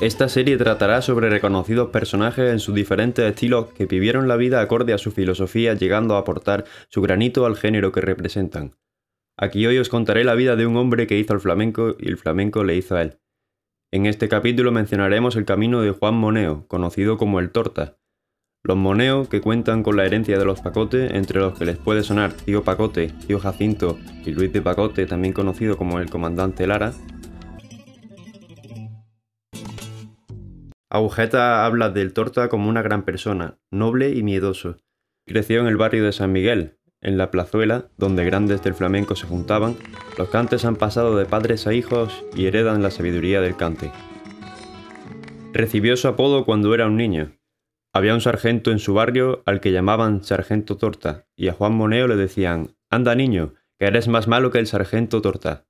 Esta serie tratará sobre reconocidos personajes en sus diferentes estilos que vivieron la vida acorde a su filosofía llegando a aportar su granito al género que representan. Aquí hoy os contaré la vida de un hombre que hizo el flamenco y el flamenco le hizo a él. En este capítulo mencionaremos el camino de Juan Moneo, conocido como el Torta. Los Moneo, que cuentan con la herencia de los Pacote, entre los que les puede sonar Tío Pacote, Tío Jacinto y Luis de Pacote, también conocido como el Comandante Lara, Agujeta habla del Torta como una gran persona, noble y miedoso. Creció en el barrio de San Miguel, en la plazuela, donde grandes del flamenco se juntaban, los cantes han pasado de padres a hijos y heredan la sabiduría del cante. Recibió su apodo cuando era un niño. Había un sargento en su barrio al que llamaban Sargento Torta, y a Juan Moneo le decían, Anda niño, que eres más malo que el Sargento Torta.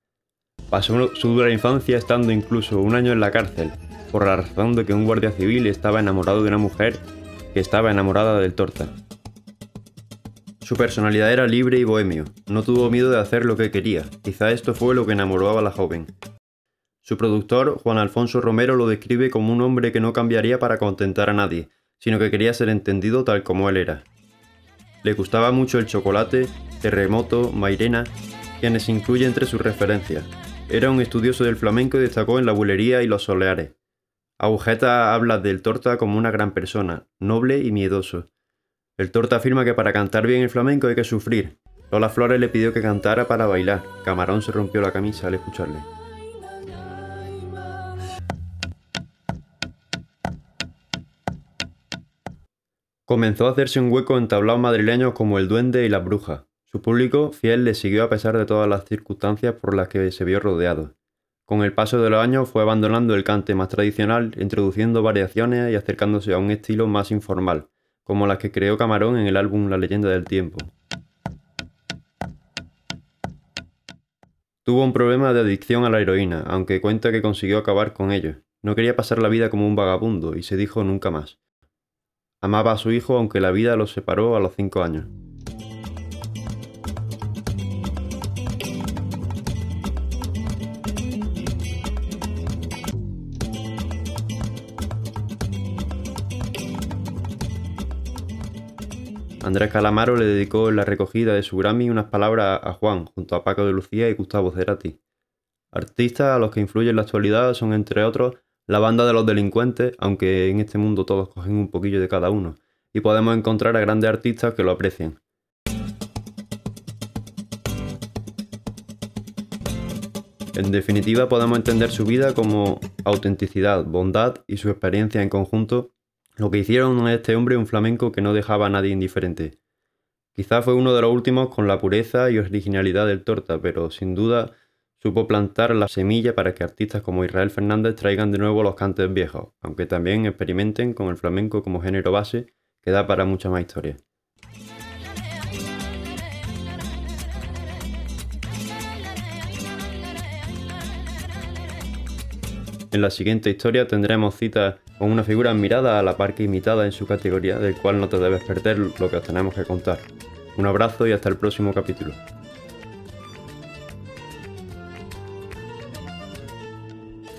Pasó su dura infancia estando incluso un año en la cárcel, por la razón de que un guardia civil estaba enamorado de una mujer que estaba enamorada del torta. Su personalidad era libre y bohemio, no tuvo miedo de hacer lo que quería, quizá esto fue lo que enamoró a la joven. Su productor, Juan Alfonso Romero, lo describe como un hombre que no cambiaría para contentar a nadie, sino que quería ser entendido tal como él era. Le gustaba mucho el chocolate, terremoto, Mairena, quienes incluye entre sus referencias. Era un estudioso del flamenco y destacó en la bulería y los soleares. Agujeta habla del Torta como una gran persona, noble y miedoso. El Torta afirma que para cantar bien el flamenco hay que sufrir. Lola Flores le pidió que cantara para bailar. Camarón se rompió la camisa al escucharle. Comenzó a hacerse un hueco en tablaos madrileños como El Duende y La Bruja. Su público, fiel, le siguió a pesar de todas las circunstancias por las que se vio rodeado. Con el paso de los años fue abandonando el cante más tradicional, introduciendo variaciones y acercándose a un estilo más informal, como las que creó Camarón en el álbum La leyenda del tiempo. Tuvo un problema de adicción a la heroína, aunque cuenta que consiguió acabar con ello. No quería pasar la vida como un vagabundo y se dijo nunca más. Amaba a su hijo aunque la vida los separó a los cinco años. Andrés Calamaro le dedicó en la recogida de su Grammy unas palabras a Juan, junto a Paco de Lucía y Gustavo Cerati. Artistas a los que influye en la actualidad son, entre otros, la banda de los delincuentes, aunque en este mundo todos cogen un poquillo de cada uno, y podemos encontrar a grandes artistas que lo aprecian. En definitiva, podemos entender su vida como autenticidad, bondad y su experiencia en conjunto lo que hicieron a este hombre un flamenco que no dejaba a nadie indiferente. Quizá fue uno de los últimos con la pureza y originalidad del torta, pero sin duda supo plantar la semilla para que artistas como Israel Fernández traigan de nuevo los cantes viejos, aunque también experimenten con el flamenco como género base que da para mucha más historia. En la siguiente historia tendremos citas con una figura admirada a la par que imitada en su categoría, del cual no te debes perder lo que os tenemos que contar. Un abrazo y hasta el próximo capítulo.